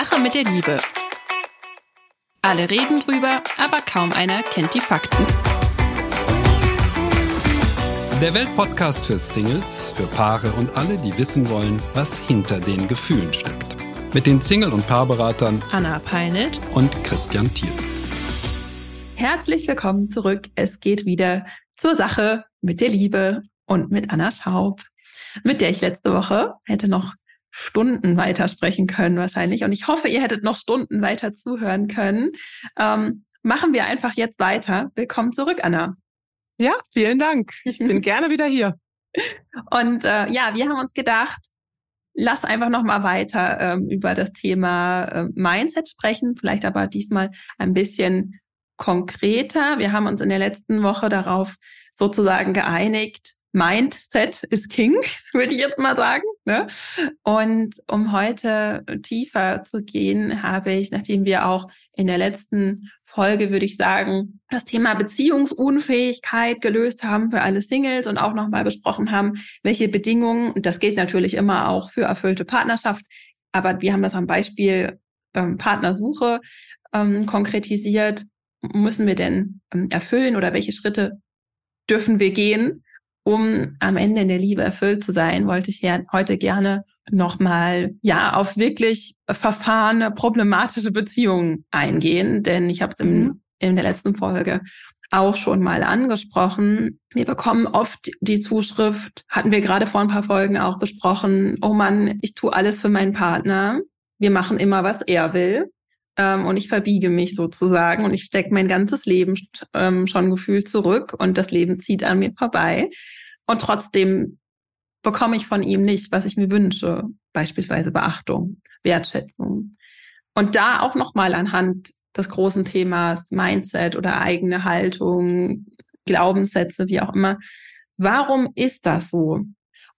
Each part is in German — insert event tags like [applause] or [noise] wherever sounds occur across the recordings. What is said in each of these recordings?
Sache mit der Liebe. Alle reden drüber, aber kaum einer kennt die Fakten. Der Weltpodcast für Singles, für Paare und alle, die wissen wollen, was hinter den Gefühlen steckt. Mit den Single- und Paarberatern Anna Peinelt und Christian Thiel. Herzlich willkommen zurück. Es geht wieder zur Sache mit der Liebe und mit Anna Schaub, mit der ich letzte Woche hätte noch Stunden weitersprechen können wahrscheinlich. Und ich hoffe, ihr hättet noch Stunden weiter zuhören können. Ähm, machen wir einfach jetzt weiter. Willkommen zurück, Anna. Ja, vielen Dank. Ich bin [laughs] gerne wieder hier. Und äh, ja, wir haben uns gedacht, lass einfach noch mal weiter ähm, über das Thema äh, Mindset sprechen, vielleicht aber diesmal ein bisschen konkreter. Wir haben uns in der letzten Woche darauf sozusagen geeinigt, Mindset ist King, [laughs] würde ich jetzt mal sagen. Ne? Und um heute tiefer zu gehen, habe ich, nachdem wir auch in der letzten Folge, würde ich sagen, das Thema Beziehungsunfähigkeit gelöst haben für alle Singles und auch nochmal besprochen haben, welche Bedingungen, und das gilt natürlich immer auch für erfüllte Partnerschaft, aber wir haben das am Beispiel ähm, Partnersuche ähm, konkretisiert, müssen wir denn ähm, erfüllen oder welche Schritte dürfen wir gehen, um am Ende in der Liebe erfüllt zu sein, wollte ich ja heute gerne nochmal ja auf wirklich verfahrene, problematische Beziehungen eingehen, denn ich habe es in, mhm. in der letzten Folge auch schon mal angesprochen. Wir bekommen oft die Zuschrift, hatten wir gerade vor ein paar Folgen auch besprochen, oh Mann, ich tue alles für meinen Partner. Wir machen immer, was er will. Ähm, und ich verbiege mich sozusagen und ich stecke mein ganzes Leben ähm, schon gefühlt zurück und das Leben zieht an mir vorbei. Und trotzdem bekomme ich von ihm nicht, was ich mir wünsche, beispielsweise Beachtung, Wertschätzung. Und da auch nochmal anhand des großen Themas Mindset oder eigene Haltung, Glaubenssätze, wie auch immer. Warum ist das so?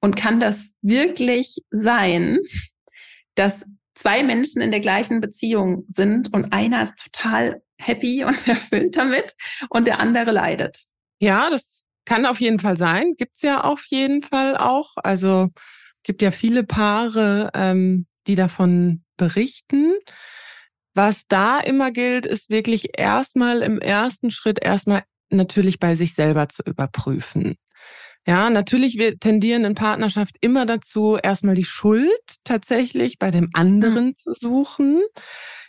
Und kann das wirklich sein, dass zwei Menschen in der gleichen Beziehung sind und einer ist total happy und [laughs] erfüllt damit und der andere leidet? Ja, das kann auf jeden Fall sein. Gibt's ja auf jeden Fall auch. Also gibt ja viele Paare, ähm, die davon berichten. Was da immer gilt, ist wirklich erstmal im ersten Schritt erstmal natürlich bei sich selber zu überprüfen. Ja, natürlich, wir tendieren in Partnerschaft immer dazu, erstmal die Schuld tatsächlich bei dem anderen mhm. zu suchen.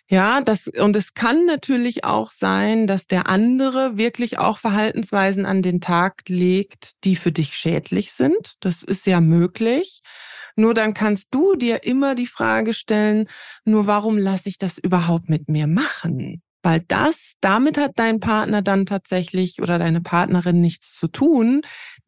Ja, das, und es kann natürlich auch sein, dass der andere wirklich auch Verhaltensweisen an den Tag legt, die für dich schädlich sind. Das ist ja möglich. Nur dann kannst du dir immer die Frage stellen, nur warum lasse ich das überhaupt mit mir machen? Weil das, damit hat dein Partner dann tatsächlich oder deine Partnerin nichts zu tun.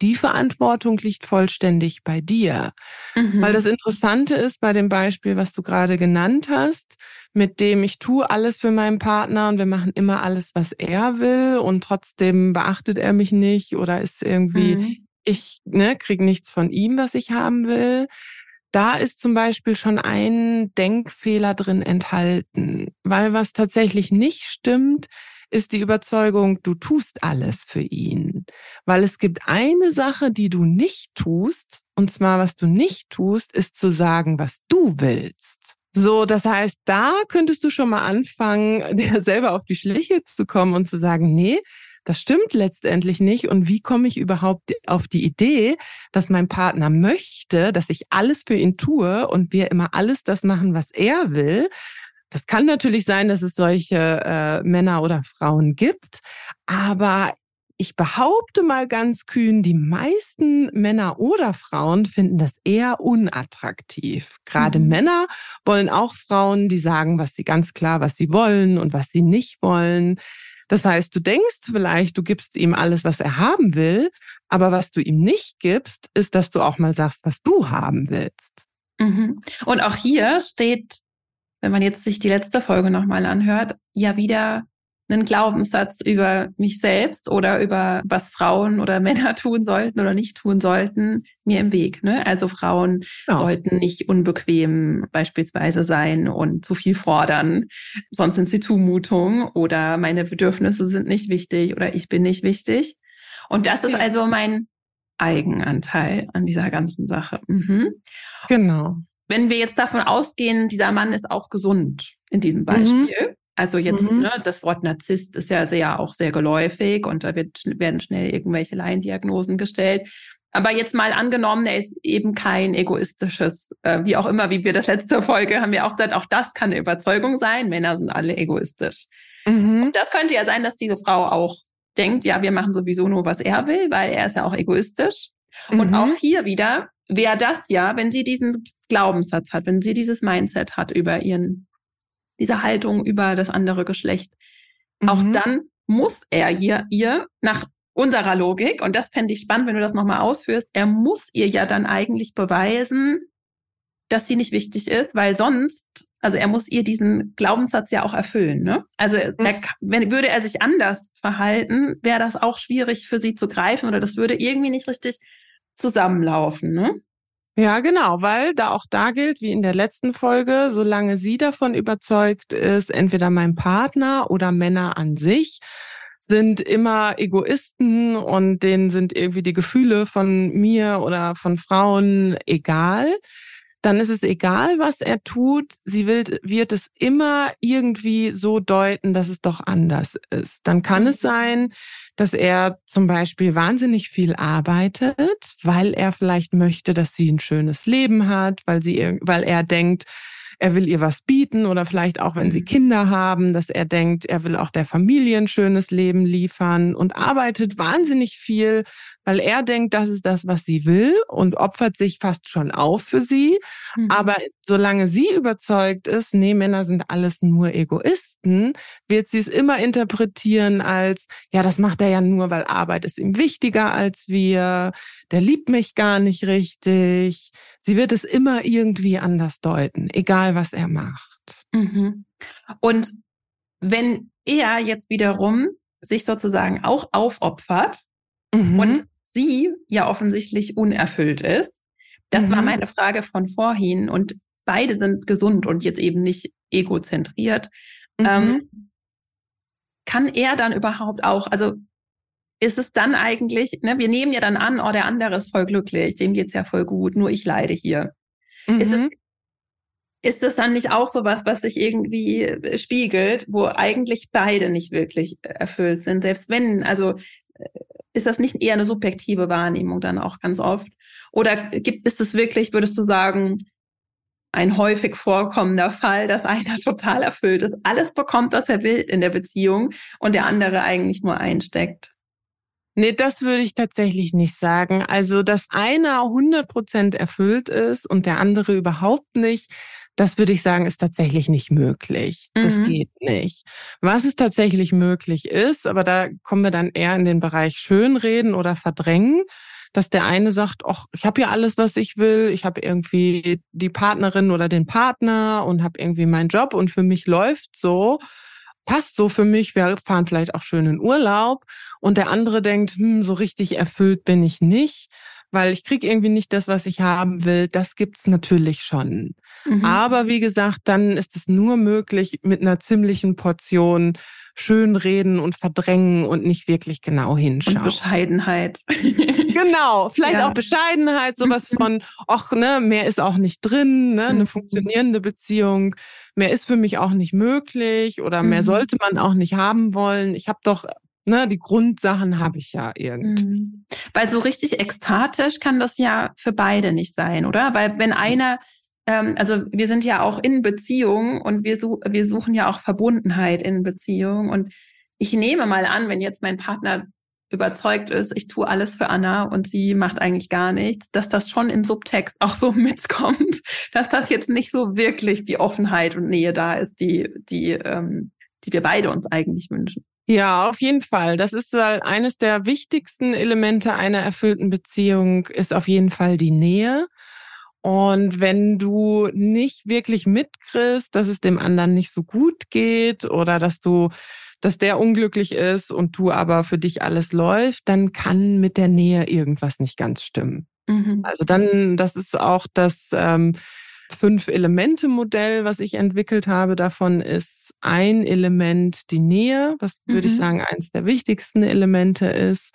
Die Verantwortung liegt vollständig bei dir. Mhm. Weil das Interessante ist bei dem Beispiel, was du gerade genannt hast, mit dem ich tue alles für meinen Partner und wir machen immer alles, was er will und trotzdem beachtet er mich nicht oder ist irgendwie, mhm. ich ne, kriege nichts von ihm, was ich haben will. Da ist zum Beispiel schon ein Denkfehler drin enthalten, weil was tatsächlich nicht stimmt, ist die Überzeugung, du tust alles für ihn. Weil es gibt eine Sache, die du nicht tust, und zwar was du nicht tust, ist zu sagen, was du willst. So, das heißt, da könntest du schon mal anfangen, [laughs] dir selber auf die Schliche zu kommen und zu sagen, nee, das stimmt letztendlich nicht. Und wie komme ich überhaupt auf die Idee, dass mein Partner möchte, dass ich alles für ihn tue und wir immer alles das machen, was er will? Das kann natürlich sein, dass es solche äh, Männer oder Frauen gibt, aber ich behaupte mal ganz kühn, die meisten Männer oder Frauen finden das eher unattraktiv. Gerade mhm. Männer wollen auch Frauen, die sagen, was sie ganz klar, was sie wollen und was sie nicht wollen. Das heißt, du denkst vielleicht, du gibst ihm alles, was er haben will, aber was du ihm nicht gibst, ist, dass du auch mal sagst, was du haben willst. Mhm. Und auch hier steht, wenn man jetzt sich die letzte Folge nochmal anhört, ja wieder einen Glaubenssatz über mich selbst oder über was Frauen oder [laughs] Männer tun sollten oder nicht tun sollten, mir im Weg. Ne? Also Frauen ja. sollten nicht unbequem beispielsweise sein und zu viel fordern, sonst sind sie Zumutung oder meine Bedürfnisse sind nicht wichtig oder ich bin nicht wichtig. Und das ist also mein Eigenanteil an dieser ganzen Sache. Mhm. Genau. Wenn wir jetzt davon ausgehen, dieser Mann ist auch gesund in diesem. Beispiel. Mhm. Also jetzt, mhm. ne, das Wort Narzisst ist ja sehr, auch sehr geläufig und da wird, werden schnell irgendwelche Laiendiagnosen gestellt. Aber jetzt mal angenommen, er ist eben kein egoistisches, äh, wie auch immer, wie wir das letzte Folge haben wir auch gesagt, auch das kann eine Überzeugung sein. Männer sind alle egoistisch. Mhm. Und das könnte ja sein, dass diese Frau auch denkt, ja, wir machen sowieso nur, was er will, weil er ist ja auch egoistisch. Mhm. Und auch hier wieder wäre das ja, wenn sie diesen Glaubenssatz hat, wenn sie dieses Mindset hat über ihren, diese Haltung über das andere Geschlecht, mhm. auch dann muss er hier ihr nach unserer Logik, und das fände ich spannend, wenn du das nochmal ausführst, er muss ihr ja dann eigentlich beweisen, dass sie nicht wichtig ist, weil sonst, also er muss ihr diesen Glaubenssatz ja auch erfüllen. Ne? Also mhm. er, wenn, würde er sich anders verhalten, wäre das auch schwierig für sie zu greifen oder das würde irgendwie nicht richtig zusammenlaufen. Ne? Ja, genau, weil da auch da gilt, wie in der letzten Folge, solange sie davon überzeugt ist, entweder mein Partner oder Männer an sich sind immer Egoisten und denen sind irgendwie die Gefühle von mir oder von Frauen egal, dann ist es egal, was er tut. Sie will, wird es immer irgendwie so deuten, dass es doch anders ist. Dann kann es sein, dass er zum Beispiel wahnsinnig viel arbeitet, weil er vielleicht möchte, dass sie ein schönes Leben hat, weil sie, weil er denkt, er will ihr was bieten oder vielleicht auch, wenn sie mhm. Kinder haben, dass er denkt, er will auch der Familie ein schönes Leben liefern und arbeitet wahnsinnig viel, weil er denkt, das ist das, was sie will und opfert sich fast schon auf für sie. Mhm. Aber solange sie überzeugt ist, nee, Männer sind alles nur Egoisten, wird sie es immer interpretieren als, ja, das macht er ja nur, weil Arbeit ist ihm wichtiger als wir, der liebt mich gar nicht richtig. Sie wird es immer irgendwie anders deuten, egal was er macht. Mhm. Und wenn er jetzt wiederum sich sozusagen auch aufopfert mhm. und sie ja offensichtlich unerfüllt ist. Das mhm. war meine Frage von vorhin. Und beide sind gesund und jetzt eben nicht egozentriert. Mhm. Ähm, kann er dann überhaupt auch, also ist es dann eigentlich, ne, wir nehmen ja dann an, oh, der andere ist voll glücklich, dem geht's ja voll gut, nur ich leide hier. Mhm. Ist es mhm. ist das dann nicht auch so was, was sich irgendwie spiegelt, wo eigentlich beide nicht wirklich erfüllt sind, selbst wenn, also ist das nicht eher eine subjektive Wahrnehmung dann auch ganz oft? Oder gibt, ist es wirklich, würdest du sagen, ein häufig vorkommender Fall, dass einer [laughs] total erfüllt ist, alles bekommt, was er will in der Beziehung und der andere eigentlich nur einsteckt? Nee, das würde ich tatsächlich nicht sagen. Also, dass einer 100 Prozent erfüllt ist und der andere überhaupt nicht, das würde ich sagen, ist tatsächlich nicht möglich. Das mhm. geht nicht. Was es tatsächlich möglich ist, aber da kommen wir dann eher in den Bereich Schönreden oder Verdrängen, dass der eine sagt, ach, ich habe ja alles, was ich will, ich habe irgendwie die Partnerin oder den Partner und habe irgendwie meinen Job und für mich läuft so, passt so für mich, wir fahren vielleicht auch schön in Urlaub und der andere denkt, hm, so richtig erfüllt bin ich nicht, weil ich krieg irgendwie nicht das, was ich haben will. Das gibt's natürlich schon. Mhm. Aber wie gesagt, dann ist es nur möglich mit einer ziemlichen Portion Schönreden und Verdrängen und nicht wirklich genau hinschauen. Und Bescheidenheit. [laughs] genau, vielleicht ja. auch Bescheidenheit, sowas [laughs] von, ach, ne, mehr ist auch nicht drin, ne, eine mhm. funktionierende Beziehung, mehr ist für mich auch nicht möglich oder mehr mhm. sollte man auch nicht haben wollen. Ich habe doch Ne, die Grundsachen habe ich ja irgendwie. Mhm. Weil so richtig ekstatisch kann das ja für beide nicht sein, oder? Weil wenn einer ähm, also wir sind ja auch in Beziehung und wir, such, wir suchen ja auch Verbundenheit in Beziehung. Und ich nehme mal an, wenn jetzt mein Partner überzeugt ist, ich tue alles für Anna und sie macht eigentlich gar nichts, dass das schon im Subtext auch so [laughs] mitkommt, dass das jetzt nicht so wirklich die Offenheit und Nähe da ist, die, die, ähm, die wir beide uns eigentlich wünschen. Ja, auf jeden Fall. Das ist weil eines der wichtigsten Elemente einer erfüllten Beziehung ist auf jeden Fall die Nähe. Und wenn du nicht wirklich mitkriegst, dass es dem anderen nicht so gut geht oder dass du, dass der unglücklich ist und du aber für dich alles läuft, dann kann mit der Nähe irgendwas nicht ganz stimmen. Mhm. Also dann, das ist auch das ähm, Fünf-Elemente-Modell, was ich entwickelt habe. Davon ist ein Element die Nähe, was mhm. würde ich mhm. sagen eines der wichtigsten Elemente ist.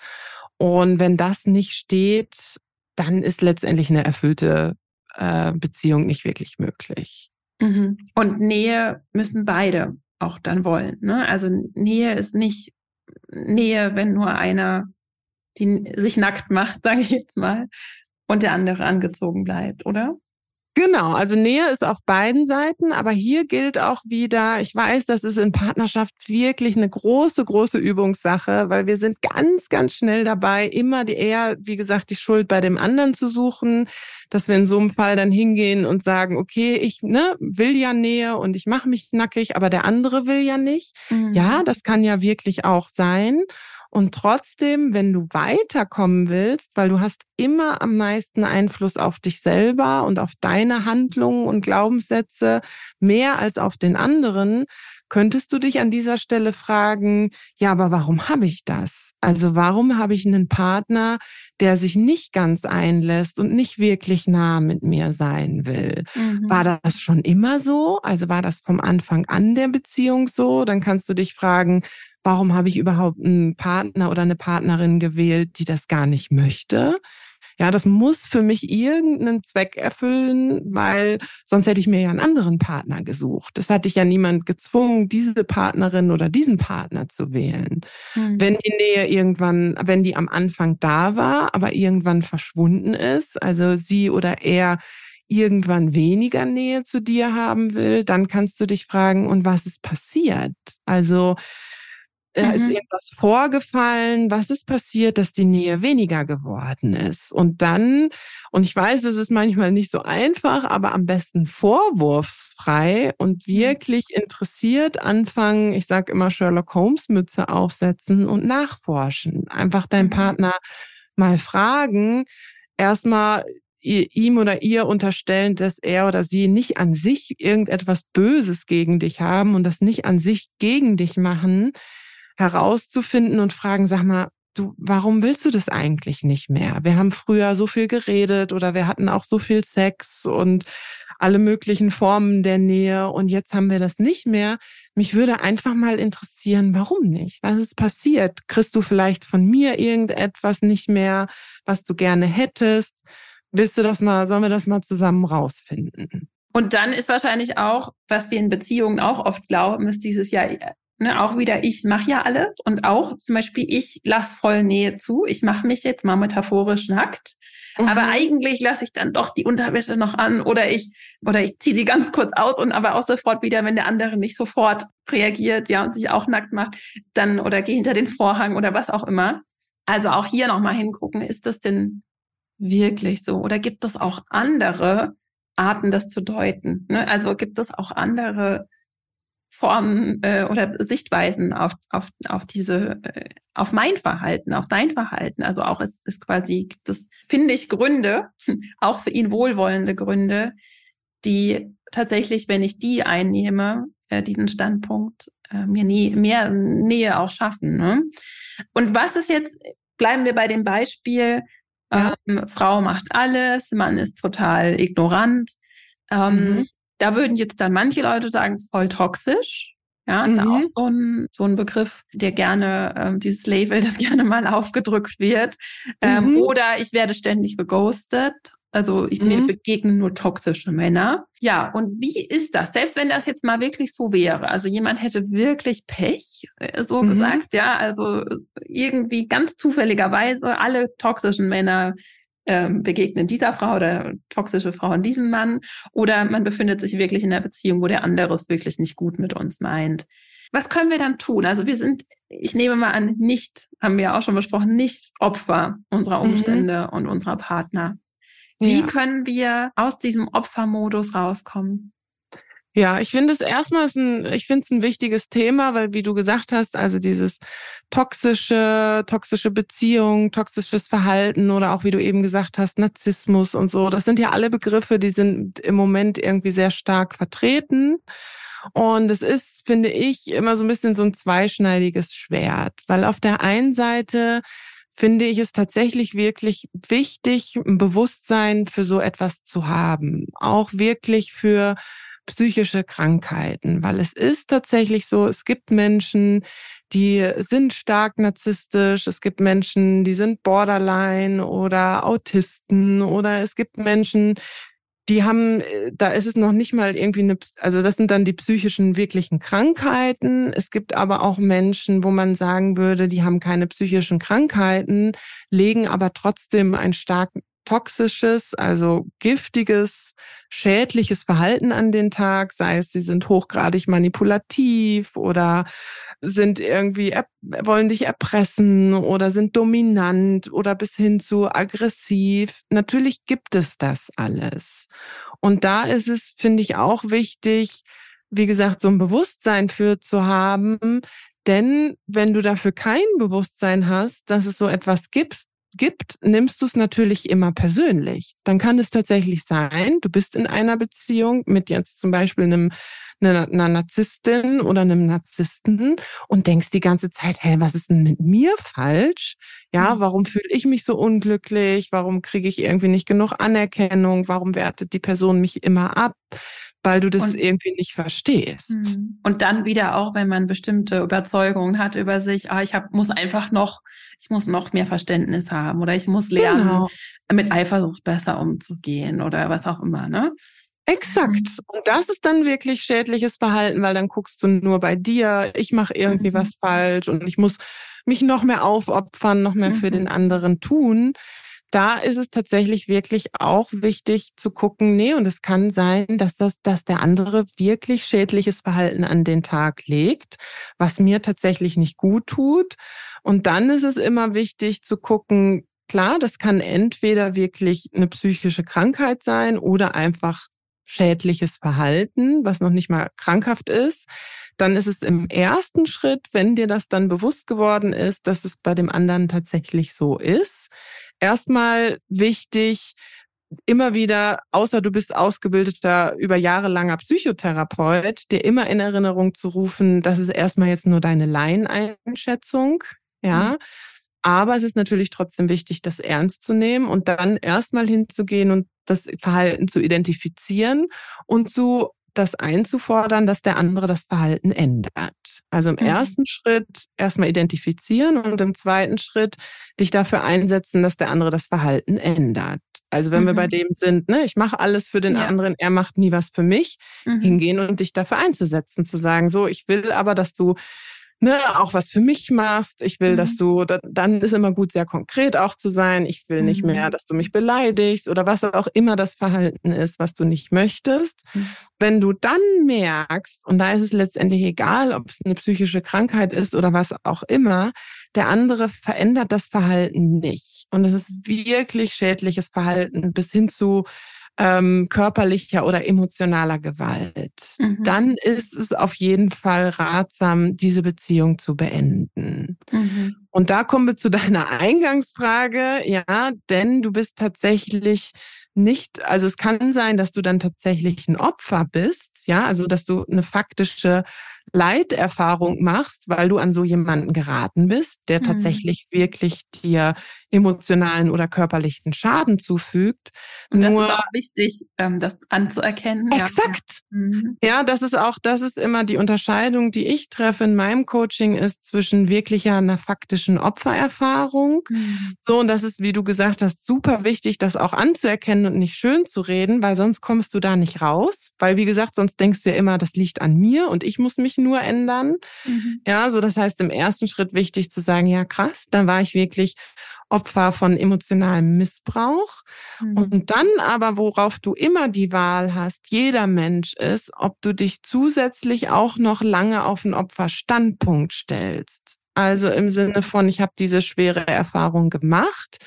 Und wenn das nicht steht, dann ist letztendlich eine erfüllte äh, Beziehung nicht wirklich möglich. Mhm. Und Nähe müssen beide auch dann wollen. Ne? Also Nähe ist nicht Nähe, wenn nur einer die sich nackt macht, [laughs] sage ich jetzt mal, und der andere angezogen bleibt, oder? Genau, also Nähe ist auf beiden Seiten, aber hier gilt auch wieder, ich weiß, das ist in Partnerschaft wirklich eine große, große Übungssache, weil wir sind ganz, ganz schnell dabei, immer die eher, wie gesagt, die Schuld bei dem anderen zu suchen, dass wir in so einem Fall dann hingehen und sagen, okay, ich ne, will ja Nähe und ich mache mich nackig, aber der andere will ja nicht. Mhm. Ja, das kann ja wirklich auch sein. Und trotzdem, wenn du weiterkommen willst, weil du hast immer am meisten Einfluss auf dich selber und auf deine Handlungen und Glaubenssätze mehr als auf den anderen, könntest du dich an dieser Stelle fragen, ja, aber warum habe ich das? Also warum habe ich einen Partner, der sich nicht ganz einlässt und nicht wirklich nah mit mir sein will? Mhm. War das schon immer so? Also war das vom Anfang an der Beziehung so? Dann kannst du dich fragen, warum habe ich überhaupt einen Partner oder eine Partnerin gewählt, die das gar nicht möchte? Ja, das muss für mich irgendeinen Zweck erfüllen, weil sonst hätte ich mir ja einen anderen Partner gesucht. Das hatte ich ja niemand gezwungen, diese Partnerin oder diesen Partner zu wählen. Mhm. Wenn die Nähe irgendwann, wenn die am Anfang da war, aber irgendwann verschwunden ist, also sie oder er irgendwann weniger Nähe zu dir haben will, dann kannst du dich fragen, und was ist passiert? Also Mhm. Ist irgendwas vorgefallen? Was ist passiert, dass die Nähe weniger geworden ist? Und dann, und ich weiß, es ist manchmal nicht so einfach, aber am besten vorwurfsfrei und wirklich interessiert anfangen, ich sage immer Sherlock Holmes Mütze aufsetzen und nachforschen. Einfach deinen mhm. Partner mal fragen, erstmal ihm oder ihr unterstellen, dass er oder sie nicht an sich irgendetwas Böses gegen dich haben und das nicht an sich gegen dich machen, herauszufinden und fragen, sag mal, du, warum willst du das eigentlich nicht mehr? Wir haben früher so viel geredet oder wir hatten auch so viel Sex und alle möglichen Formen der Nähe und jetzt haben wir das nicht mehr. Mich würde einfach mal interessieren, warum nicht? Was ist passiert? Kriegst du vielleicht von mir irgendetwas nicht mehr, was du gerne hättest? Willst du das mal, sollen wir das mal zusammen rausfinden? Und dann ist wahrscheinlich auch, was wir in Beziehungen auch oft glauben, ist dieses Jahr Ne, auch wieder, ich mache ja alles und auch zum Beispiel, ich lasse voll Nähe zu. Ich mache mich jetzt mal metaphorisch nackt. Mhm. Aber eigentlich lasse ich dann doch die Unterwäsche noch an oder ich oder ich ziehe sie ganz kurz aus und aber auch sofort wieder, wenn der andere nicht sofort reagiert, ja, und sich auch nackt macht, dann oder gehe hinter den Vorhang oder was auch immer. Also auch hier nochmal hingucken, ist das denn wirklich so? Oder gibt es auch andere Arten, das zu deuten? Ne? Also gibt es auch andere Formen äh, oder Sichtweisen auf, auf, auf diese, äh, auf mein Verhalten, auf sein Verhalten. Also auch es ist quasi, gibt es, finde ich, Gründe, [laughs] auch für ihn wohlwollende Gründe, die tatsächlich, wenn ich die einnehme, äh, diesen Standpunkt, äh, mir nie, mehr Nähe auch schaffen. Ne? Und was ist jetzt, bleiben wir bei dem Beispiel, ja. ähm, Frau macht alles, Mann ist total ignorant. Ähm, mhm. Da würden jetzt dann manche Leute sagen, voll toxisch. Ja, ist mhm. auch so ein, so ein Begriff, der gerne, ähm, dieses Label, [laughs] das gerne mal aufgedrückt wird. Ähm, mhm. Oder ich werde ständig geghostet. Also ich, mhm. mir begegnen nur toxische Männer. Ja, und wie ist das? Selbst wenn das jetzt mal wirklich so wäre, also jemand hätte wirklich Pech, äh, so mhm. gesagt, ja, also irgendwie ganz zufälligerweise alle toxischen Männer ähm, begegnen dieser Frau oder toxische Frauen diesem Mann oder man befindet sich wirklich in einer Beziehung, wo der andere es wirklich nicht gut mit uns meint. Was können wir dann tun? Also wir sind, ich nehme mal an, nicht, haben wir ja auch schon besprochen, nicht Opfer unserer mhm. Umstände mhm. und unserer Partner. Wie ja. können wir aus diesem Opfermodus rauskommen? Ja, ich finde es erstmal ein, ich finde es ein wichtiges Thema, weil wie du gesagt hast, also dieses toxische, toxische Beziehung, toxisches Verhalten oder auch wie du eben gesagt hast, Narzissmus und so, das sind ja alle Begriffe, die sind im Moment irgendwie sehr stark vertreten. Und es ist, finde ich, immer so ein bisschen so ein zweischneidiges Schwert, weil auf der einen Seite finde ich es tatsächlich wirklich wichtig, ein Bewusstsein für so etwas zu haben. Auch wirklich für psychische Krankheiten, weil es ist tatsächlich so, es gibt Menschen, die sind stark narzisstisch, es gibt Menschen, die sind borderline oder Autisten oder es gibt Menschen, die haben, äh, da ist es noch nicht mal irgendwie eine, also das sind dann die psychischen wirklichen Krankheiten. Es gibt aber auch Menschen, wo man sagen würde, die haben keine psychischen Krankheiten, legen aber trotzdem ein stark toxisches, also giftiges, schädliches Verhalten an den Tag, sei es, sie sind hochgradig manipulativ oder sind irgendwie, wollen dich erpressen oder sind dominant oder bis hin zu aggressiv. Natürlich gibt es das alles. Und da ist es, finde ich, auch wichtig, wie gesagt, so ein Bewusstsein für zu haben. Denn wenn du dafür kein Bewusstsein hast, dass es so etwas gibt, gibt, nimmst du es natürlich immer persönlich. Dann kann es tatsächlich sein, du bist in einer Beziehung mit jetzt zum Beispiel einem einer, einer Narzisstin oder einem Narzissten und denkst die ganze Zeit, hey, was ist denn mit mir falsch? Ja, mhm. warum fühle ich mich so unglücklich? Warum kriege ich irgendwie nicht genug Anerkennung? Warum wertet die Person mich immer ab? Weil du das und, irgendwie nicht verstehst. Mhm. Und dann wieder auch, wenn man bestimmte Überzeugungen hat über sich, ah, ich hab, muss einfach noch, ich muss noch mehr Verständnis haben oder ich muss lernen, genau. mit Eifersucht besser umzugehen oder was auch immer, ne? Exakt. Mhm. Und das ist dann wirklich schädliches Verhalten, weil dann guckst du nur bei dir, ich mache irgendwie mhm. was falsch und ich muss mich noch mehr aufopfern, noch mehr mhm. für den anderen tun da ist es tatsächlich wirklich auch wichtig zu gucken, nee, und es kann sein, dass das, dass der andere wirklich schädliches Verhalten an den Tag legt, was mir tatsächlich nicht gut tut. Und dann ist es immer wichtig zu gucken, klar, das kann entweder wirklich eine psychische Krankheit sein oder einfach schädliches Verhalten, was noch nicht mal krankhaft ist dann ist es im ersten Schritt, wenn dir das dann bewusst geworden ist, dass es bei dem anderen tatsächlich so ist, erstmal wichtig, immer wieder, außer du bist ausgebildeter, über Jahre langer Psychotherapeut, dir immer in Erinnerung zu rufen, das ist erstmal jetzt nur deine Laieneinschätzung, ja. Mhm. Aber es ist natürlich trotzdem wichtig, das ernst zu nehmen und dann erstmal hinzugehen und das Verhalten zu identifizieren und zu das einzufordern, dass der andere das Verhalten ändert. Also im mhm. ersten Schritt erstmal identifizieren und im zweiten Schritt dich dafür einsetzen, dass der andere das Verhalten ändert. Also wenn mhm. wir bei mhm. dem sind, ne, ich mache alles für den ja. anderen, er macht nie was für mich, mhm. hingehen und dich dafür einzusetzen, zu sagen, so, ich will aber, dass du ne, auch was für mich machst. Ich will, mhm. dass du, dann ist immer gut, sehr konkret auch zu sein. Ich will mhm. nicht mehr, dass du mich beleidigst oder was auch immer das Verhalten ist, was du nicht möchtest. Mhm. Wenn du dann merkst, und da ist es letztendlich egal, ob es eine psychische Krankheit ist oder was auch immer, der andere verändert das Verhalten nicht. Und es ist wirklich schädliches Verhalten bis hin zu ähm, körperlicher oder emotionaler Gewalt, mhm. dann ist es auf jeden Fall ratsam, diese Beziehung zu beenden. Mhm. Und da kommen wir zu [laughs] deiner Eingangsfrage, ja, denn du bist tatsächlich nicht, also es kann sein, dass du dann tatsächlich ein Opfer bist, ja, also dass du eine faktische Leiterfahrung machst, weil du an so jemanden geraten bist, der mhm. tatsächlich wirklich dir emotionalen oder körperlichen Schaden zufügt. Und das Nur, ist auch wichtig, ähm, das anzuerkennen. Exakt. Ja. Mhm. ja, das ist auch, das ist immer die Unterscheidung, die ich treffe in meinem Coaching, ist zwischen wirklicher einer faktischen Opfererfahrung. Mhm. So, und das ist, wie du gesagt hast, super wichtig, das auch anzuerkennen und nicht schön zu reden, weil sonst kommst du da nicht raus. Weil, wie gesagt, sonst denkst du ja immer, das liegt an mir und ich muss mich nur ändern. Mhm. Ja, so das heißt im ersten Schritt wichtig zu sagen, ja krass, da war ich wirklich Opfer von emotionalem Missbrauch. Mhm. Und dann aber, worauf du immer die Wahl hast, jeder Mensch ist, ob du dich zusätzlich auch noch lange auf einen Opferstandpunkt stellst. Also im Sinne von, ich habe diese schwere Erfahrung gemacht.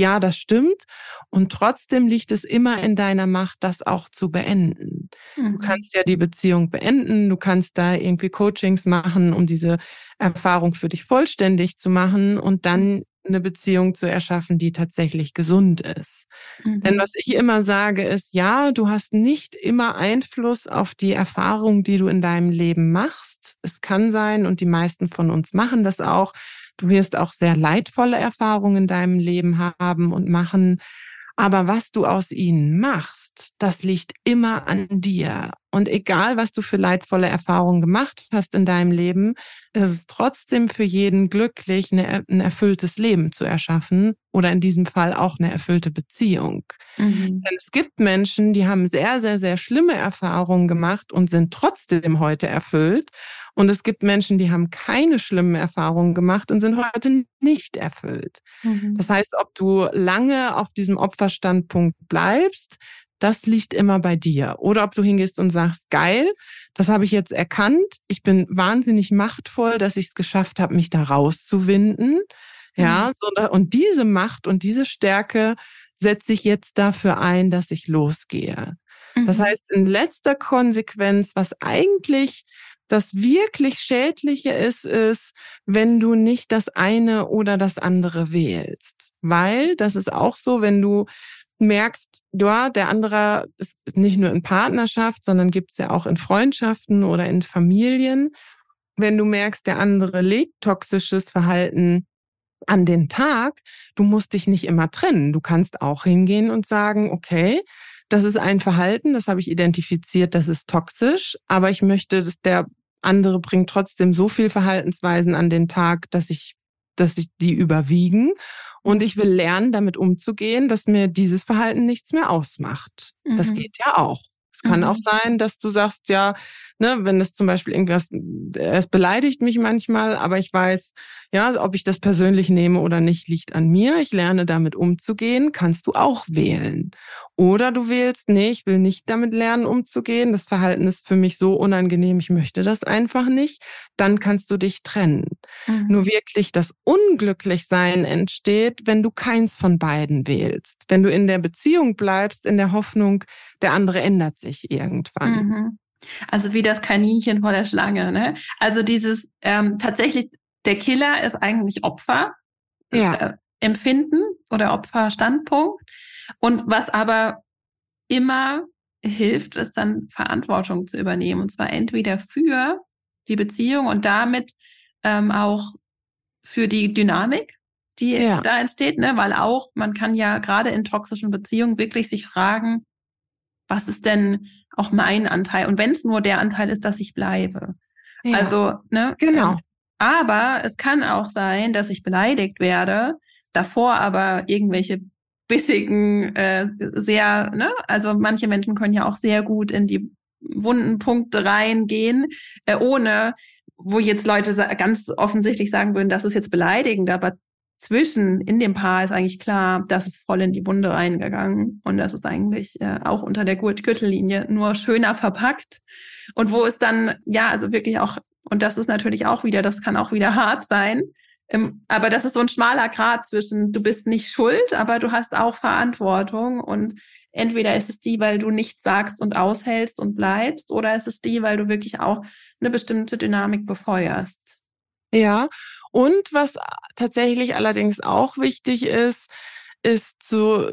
Ja, das stimmt. Und trotzdem liegt es immer in deiner Macht, das auch zu beenden. Mhm. Du kannst ja die Beziehung beenden. Du kannst da irgendwie Coachings machen, um diese Erfahrung für dich vollständig zu machen und dann eine Beziehung zu erschaffen, die tatsächlich gesund ist. Mhm. Denn was ich immer sage ist, ja, du hast nicht immer Einfluss auf die Erfahrung, die du in deinem Leben machst. Es kann sein, und die meisten von uns machen das auch, du wirst auch sehr leidvolle Erfahrungen in deinem Leben haben und machen. Aber was du aus ihnen machst, das liegt immer an dir. Und egal, was du für leidvolle Erfahrungen gemacht hast in deinem Leben, ist es trotzdem für jeden glücklich, eine, ein erfülltes Leben zu erschaffen oder in diesem Fall auch eine erfüllte Beziehung. Mhm. Denn es gibt Menschen, die haben sehr, sehr, sehr schlimme Erfahrungen gemacht und sind trotzdem heute erfüllt. Und es gibt Menschen, die haben keine schlimmen Erfahrungen gemacht und sind heute nicht erfüllt. Mhm. Das heißt, ob du lange auf diesem Opferstandpunkt bleibst, das liegt immer bei dir. Oder ob du hingehst und sagst, geil, das habe ich jetzt erkannt. Ich bin wahnsinnig machtvoll, dass ich es geschafft habe, mich da rauszuwinden. Ja, mhm. so, und diese Macht und diese Stärke setze ich jetzt dafür ein, dass ich losgehe. Mhm. Das heißt, in letzter Konsequenz, was eigentlich das wirklich Schädliche ist, ist, wenn du nicht das eine oder das andere wählst. Weil das ist auch so, wenn du merkst, ja, der andere ist nicht nur in Partnerschaft, sondern gibt es ja auch in Freundschaften oder in Familien. Wenn du merkst, der andere legt toxisches Verhalten an den Tag, du musst dich nicht immer trennen. Du kannst auch hingehen und sagen, okay, das ist ein Verhalten, das habe ich identifiziert, das ist toxisch, aber ich möchte, dass der andere bringen trotzdem so viel Verhaltensweisen an den Tag, dass ich, dass ich die überwiegen. Und ich will lernen, damit umzugehen, dass mir dieses Verhalten nichts mehr ausmacht. Mhm. Das geht ja auch. Es kann mhm. auch sein, dass du sagst, ja, ne, wenn es zum Beispiel irgendwas, es beleidigt mich manchmal, aber ich weiß, ja, ob ich das persönlich nehme oder nicht, liegt an mir. Ich lerne damit umzugehen, kannst du auch wählen. Oder du wählst, nee, ich will nicht damit lernen, umzugehen. Das Verhalten ist für mich so unangenehm, ich möchte das einfach nicht. Dann kannst du dich trennen. Mhm. Nur wirklich das Unglücklichsein entsteht, wenn du keins von beiden wählst. Wenn du in der Beziehung bleibst, in der Hoffnung, der andere ändert sich irgendwann. Mhm. Also wie das Kaninchen vor der Schlange. Ne? Also dieses ähm, tatsächlich, der Killer ist eigentlich Opfer. Ja. Äh, Empfinden oder Opferstandpunkt. Und was aber immer hilft, ist dann Verantwortung zu übernehmen. Und zwar entweder für die Beziehung und damit ähm, auch für die Dynamik, die ja. da entsteht, ne? weil auch man kann ja gerade in toxischen Beziehungen wirklich sich fragen, was ist denn auch mein Anteil? Und wenn es nur der Anteil ist, dass ich bleibe. Ja. Also, ne? Genau. Ähm, aber es kann auch sein, dass ich beleidigt werde, davor aber irgendwelche bissigen, äh, sehr, ne, also manche Menschen können ja auch sehr gut in die wunden Punkte reingehen, äh, ohne, wo jetzt Leute ganz offensichtlich sagen würden, das ist jetzt beleidigend, aber zwischen in dem Paar ist eigentlich klar, das ist voll in die Wunde reingegangen und das ist eigentlich äh, auch unter der Gürtellinie nur schöner verpackt und wo es dann ja also wirklich auch und das ist natürlich auch wieder, das kann auch wieder hart sein, ähm, aber das ist so ein schmaler Grad zwischen, du bist nicht schuld, aber du hast auch Verantwortung. Und entweder ist es die, weil du nichts sagst und aushältst und bleibst, oder ist es die, weil du wirklich auch eine bestimmte Dynamik befeuerst. Ja, und was tatsächlich allerdings auch wichtig ist, ist so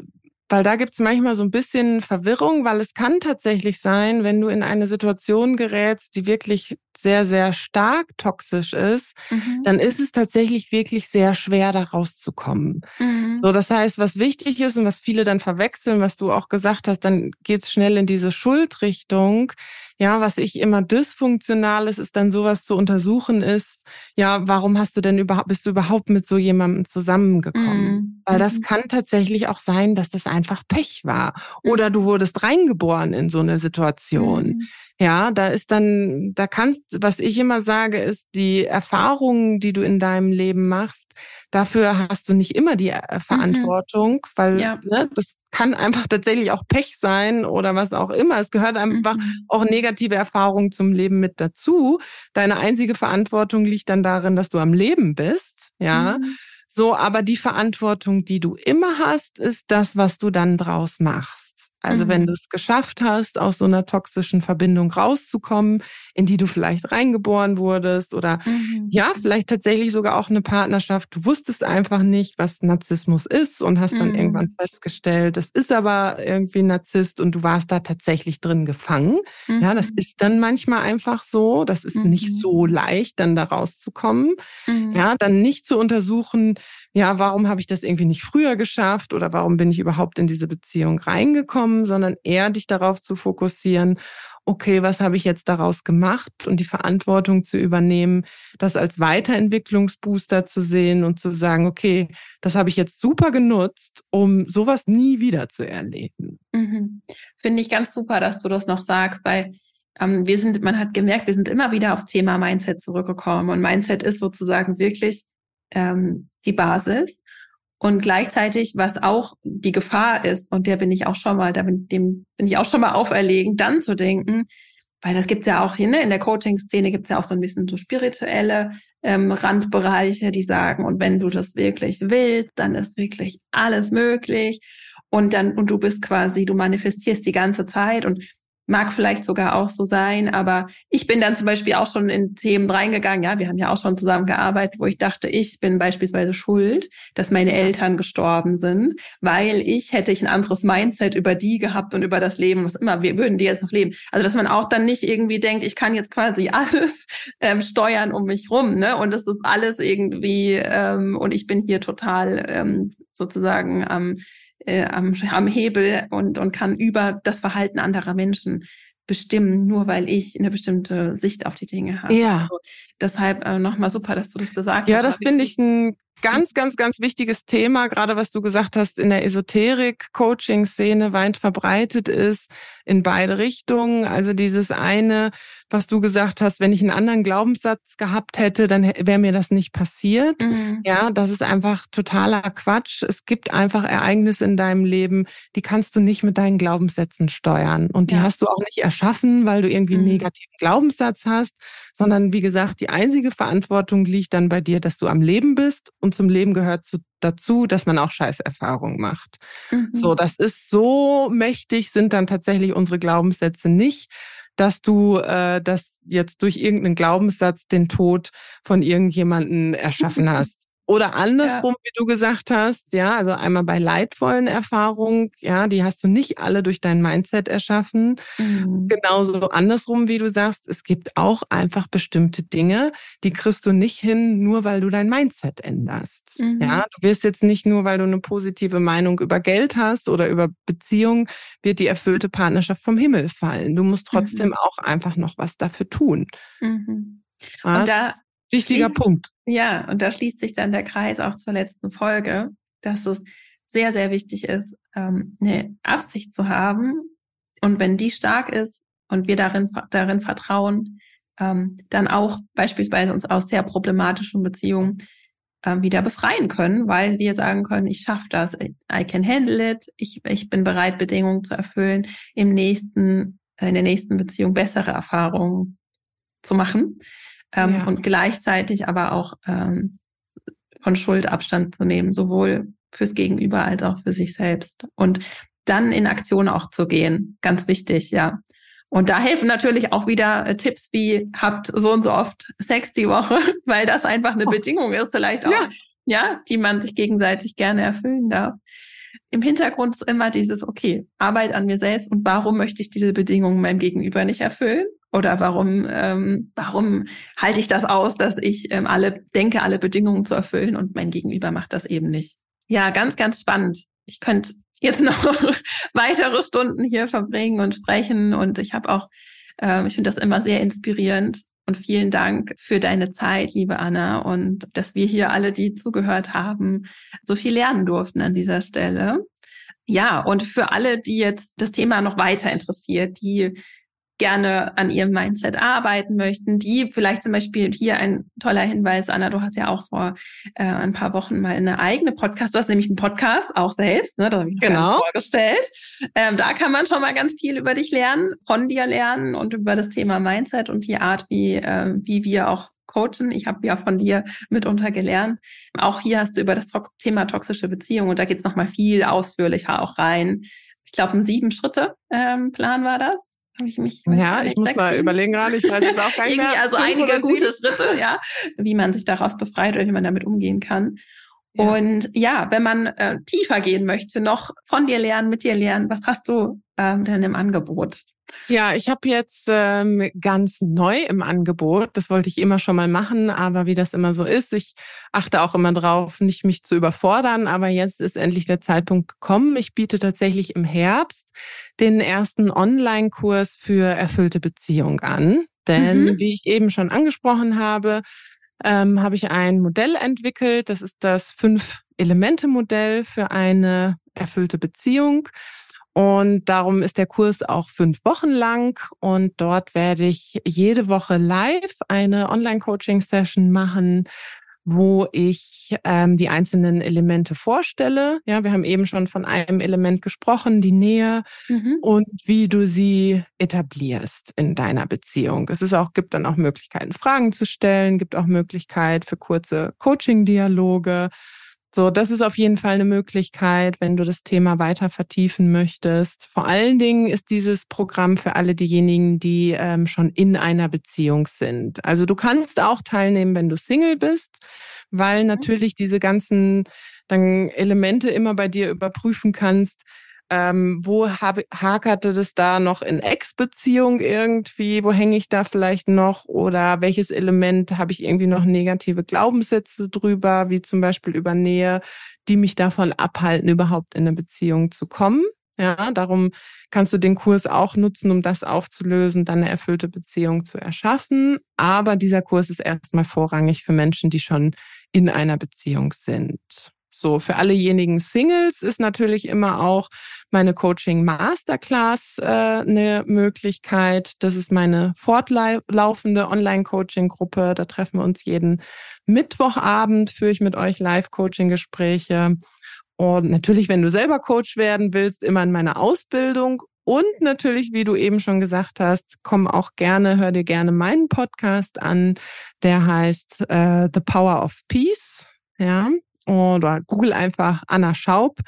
weil da gibt es manchmal so ein bisschen Verwirrung, weil es kann tatsächlich sein, wenn du in eine Situation gerätst, die wirklich sehr, sehr stark toxisch ist, mhm. dann ist es tatsächlich wirklich sehr schwer, da rauszukommen. Mhm. So, das heißt, was wichtig ist und was viele dann verwechseln, was du auch gesagt hast, dann geht's schnell in diese Schuldrichtung. Ja, was ich immer dysfunktional ist, ist dann sowas zu untersuchen ist, ja, warum hast du denn überhaupt, bist du überhaupt mit so jemandem zusammengekommen? Mhm. Weil das mhm. kann tatsächlich auch sein, dass das einfach Pech war. Mhm. Oder du wurdest reingeboren in so eine Situation. Mhm. Ja, da ist dann, da kannst, was ich immer sage, ist, die Erfahrungen, die du in deinem Leben machst, dafür hast du nicht immer die äh, mhm. Verantwortung, mhm. weil ja. ne, das kann einfach tatsächlich auch Pech sein oder was auch immer. Es gehört einfach mhm. auch negative Erfahrungen zum Leben mit dazu. Deine einzige Verantwortung liegt dann darin, dass du am Leben bist, ja. Mhm. So, aber die Verantwortung, die du immer hast, ist das, was du dann draus machst. Hast. Also mhm. wenn du es geschafft hast, aus so einer toxischen Verbindung rauszukommen, in die du vielleicht reingeboren wurdest oder mhm. ja, vielleicht tatsächlich sogar auch eine Partnerschaft. Du wusstest einfach nicht, was Narzissmus ist und hast dann mhm. irgendwann festgestellt, das ist aber irgendwie Narzisst und du warst da tatsächlich drin gefangen. Ja, das mhm. ist dann manchmal einfach so. Das ist nicht mhm. so leicht, dann da rauszukommen. Ja, dann nicht zu untersuchen, ja, warum habe ich das irgendwie nicht früher geschafft oder warum bin ich überhaupt in diese Beziehung reingekommen, sondern eher dich darauf zu fokussieren, okay, was habe ich jetzt daraus gemacht und die Verantwortung zu übernehmen, das als Weiterentwicklungsbooster zu sehen und zu sagen, okay, das habe ich jetzt super genutzt, um sowas nie wieder zu erleben. Mhm. Finde ich ganz super, dass du das noch sagst, weil ähm, wir sind, man hat gemerkt, wir sind immer wieder aufs Thema Mindset zurückgekommen und Mindset ist sozusagen wirklich ähm, die Basis. Und gleichzeitig, was auch die Gefahr ist, und der bin ich auch schon mal, da bin, dem bin ich auch schon mal auferlegen, dann zu denken, weil das gibt's ja auch hier, ne, in der Coaching-Szene gibt's ja auch so ein bisschen so spirituelle ähm, Randbereiche, die sagen, und wenn du das wirklich willst, dann ist wirklich alles möglich. Und dann, und du bist quasi, du manifestierst die ganze Zeit. Und mag vielleicht sogar auch so sein, aber ich bin dann zum Beispiel auch schon in Themen reingegangen, ja, wir haben ja auch schon zusammen gearbeitet, wo ich dachte, ich bin beispielsweise schuld, dass meine Eltern gestorben sind, weil ich hätte ich ein anderes Mindset über die gehabt und über das Leben, was immer, wir würden die jetzt noch leben. Also dass man auch dann nicht irgendwie denkt, ich kann jetzt quasi [laughs] alles ähm, steuern um mich rum, ne? Und das ist alles irgendwie ähm, und ich bin hier total ähm, sozusagen am äh, am, am Hebel und, und kann über das Verhalten anderer Menschen bestimmen, nur weil ich eine bestimmte Sicht auf die Dinge habe. Ja. Also deshalb äh, nochmal super, dass du das gesagt ja, hast. Ja, das finde ich ein ganz, ganz, ganz wichtiges Thema, gerade was du gesagt hast, in der Esoterik-Coaching-Szene weit verbreitet ist, in beide Richtungen. Also dieses eine, was du gesagt hast, wenn ich einen anderen Glaubenssatz gehabt hätte, dann wäre mir das nicht passiert. Mhm. Ja, das ist einfach totaler Quatsch. Es gibt einfach Ereignisse in deinem Leben, die kannst du nicht mit deinen Glaubenssätzen steuern. Und die ja. hast du auch nicht erschaffen, weil du irgendwie einen mhm. negativen Glaubenssatz hast, sondern wie gesagt, die einzige Verantwortung liegt dann bei dir, dass du am Leben bist und zum Leben gehört zu, dazu, dass man auch Scheißerfahrungen macht. Mhm. So, das ist so mächtig, sind dann tatsächlich unsere Glaubenssätze nicht dass du äh, das jetzt durch irgendeinen Glaubenssatz den Tod von irgendjemanden erschaffen [laughs] hast. Oder andersrum, ja. wie du gesagt hast, ja, also einmal bei leidvollen Erfahrungen, ja, die hast du nicht alle durch dein Mindset erschaffen. Mhm. Genauso andersrum, wie du sagst, es gibt auch einfach bestimmte Dinge, die kriegst du nicht hin, nur weil du dein Mindset änderst. Mhm. Ja, du wirst jetzt nicht nur, weil du eine positive Meinung über Geld hast oder über Beziehung, wird die erfüllte Partnerschaft vom Himmel fallen. Du musst trotzdem mhm. auch einfach noch was dafür tun. Mhm. Und da Wichtiger schließt, Punkt. Ja, und da schließt sich dann der Kreis auch zur letzten Folge, dass es sehr, sehr wichtig ist, ähm, eine Absicht zu haben. Und wenn die stark ist und wir darin, darin vertrauen, ähm, dann auch beispielsweise uns aus sehr problematischen Beziehungen ähm, wieder befreien können, weil wir sagen können, ich schaffe das, I can handle it, ich, ich bin bereit, Bedingungen zu erfüllen, im nächsten, in der nächsten Beziehung bessere Erfahrungen zu machen ähm, ja. und gleichzeitig aber auch ähm, von Schuld Abstand zu nehmen, sowohl fürs Gegenüber als auch für sich selbst. Und dann in Aktion auch zu gehen. Ganz wichtig, ja. Und da helfen natürlich auch wieder äh, Tipps wie habt so und so oft Sex die Woche, [laughs] weil das einfach eine oh. Bedingung ist, vielleicht auch, ja. ja, die man sich gegenseitig gerne erfüllen darf. Im Hintergrund ist immer dieses, okay, Arbeit an mir selbst und warum möchte ich diese Bedingungen meinem Gegenüber nicht erfüllen? Oder warum, ähm, warum halte ich das aus, dass ich ähm, alle denke, alle Bedingungen zu erfüllen und mein Gegenüber macht das eben nicht? Ja, ganz, ganz spannend. Ich könnte jetzt [laughs] noch weitere Stunden hier verbringen und sprechen und ich habe auch, äh, ich finde das immer sehr inspirierend. Und vielen Dank für deine Zeit, liebe Anna, und dass wir hier alle, die zugehört haben, so viel lernen durften an dieser Stelle. Ja, und für alle, die jetzt das Thema noch weiter interessiert, die gerne an ihrem Mindset arbeiten möchten, die vielleicht zum Beispiel hier ein toller Hinweis, Anna, du hast ja auch vor äh, ein paar Wochen mal eine eigene Podcast, du hast nämlich einen Podcast auch selbst, ne, das habe ich genau. vorgestellt. Ähm, da kann man schon mal ganz viel über dich lernen, von dir lernen und über das Thema Mindset und die Art, wie, äh, wie wir auch coachen. Ich habe ja von dir mitunter gelernt. Auch hier hast du über das Thema toxische Beziehung und da geht's noch mal viel ausführlicher auch rein ich glaube, ein Sieben-Schritte-Plan ähm, war das. Ich mich, ja, ich muss mal überlegen gerade, ich weiß es auch [laughs] gar nicht. Also einige gute Schritte, ja, wie man sich daraus befreit oder wie man damit umgehen kann. Ja. Und ja, wenn man äh, tiefer gehen möchte, noch von dir lernen, mit dir lernen, was hast du ähm, denn im Angebot? Ja, ich habe jetzt ähm, ganz neu im Angebot. Das wollte ich immer schon mal machen, aber wie das immer so ist, ich achte auch immer drauf, nicht mich zu überfordern. Aber jetzt ist endlich der Zeitpunkt gekommen. Ich biete tatsächlich im Herbst den ersten Online-Kurs für erfüllte Beziehung an. Denn mhm. wie ich eben schon angesprochen habe, ähm, habe ich ein Modell entwickelt. Das ist das Fünf-Elemente-Modell für eine erfüllte Beziehung. Und darum ist der Kurs auch fünf Wochen lang. Und dort werde ich jede Woche live eine Online-Coaching-Session machen, wo ich ähm, die einzelnen Elemente vorstelle. Ja, wir haben eben schon von einem Element gesprochen, die Nähe mhm. und wie du sie etablierst in deiner Beziehung. Es ist auch, gibt dann auch Möglichkeiten, Fragen zu stellen, gibt auch Möglichkeit für kurze Coaching-Dialoge. So, das ist auf jeden Fall eine Möglichkeit, wenn du das Thema weiter vertiefen möchtest. Vor allen Dingen ist dieses Programm für alle diejenigen, die ähm, schon in einer Beziehung sind. Also du kannst auch teilnehmen, wenn du Single bist, weil mhm. natürlich diese ganzen dann Elemente immer bei dir überprüfen kannst, ähm, wo hab, hakerte das da noch in Ex-Beziehung irgendwie? Wo hänge ich da vielleicht noch? Oder welches Element habe ich irgendwie noch negative Glaubenssätze drüber, wie zum Beispiel über Nähe, die mich davon abhalten, überhaupt in eine Beziehung zu kommen? Ja, darum kannst du den Kurs auch nutzen, um das aufzulösen, dann eine erfüllte Beziehung zu erschaffen. Aber dieser Kurs ist erstmal vorrangig für Menschen, die schon in einer Beziehung sind. So, für allejenigen Singles ist natürlich immer auch meine Coaching Masterclass äh, eine Möglichkeit. Das ist meine fortlaufende Online-Coaching-Gruppe. Da treffen wir uns jeden Mittwochabend, führe ich mit euch Live-Coaching-Gespräche. Und natürlich, wenn du selber Coach werden willst, immer in meiner Ausbildung. Und natürlich, wie du eben schon gesagt hast, komm auch gerne, hör dir gerne meinen Podcast an. Der heißt äh, The Power of Peace. Ja, oder google einfach Anna Schaub.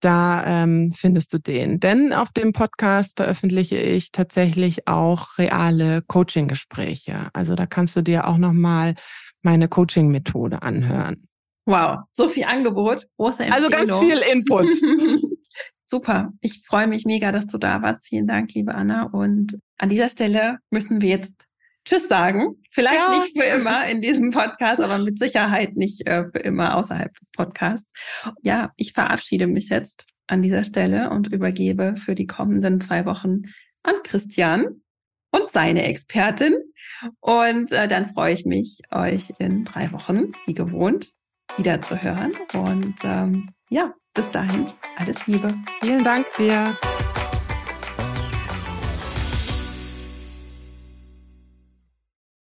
Da ähm, findest du den. Denn auf dem Podcast veröffentliche ich tatsächlich auch reale Coaching-Gespräche. Also da kannst du dir auch nochmal meine Coaching-Methode anhören. Wow, so viel Angebot. Große Empfehlung. Also ganz viel Input. [laughs] Super. Ich freue mich mega, dass du da warst. Vielen Dank, liebe Anna. Und an dieser Stelle müssen wir jetzt Tschüss sagen. Vielleicht ja. nicht für immer in diesem Podcast, aber mit Sicherheit nicht äh, für immer außerhalb des Podcasts. Ja, ich verabschiede mich jetzt an dieser Stelle und übergebe für die kommenden zwei Wochen an Christian und seine Expertin. Und äh, dann freue ich mich, euch in drei Wochen, wie gewohnt, wieder zu hören. Und ähm, ja, bis dahin, alles Liebe. Vielen Dank dir.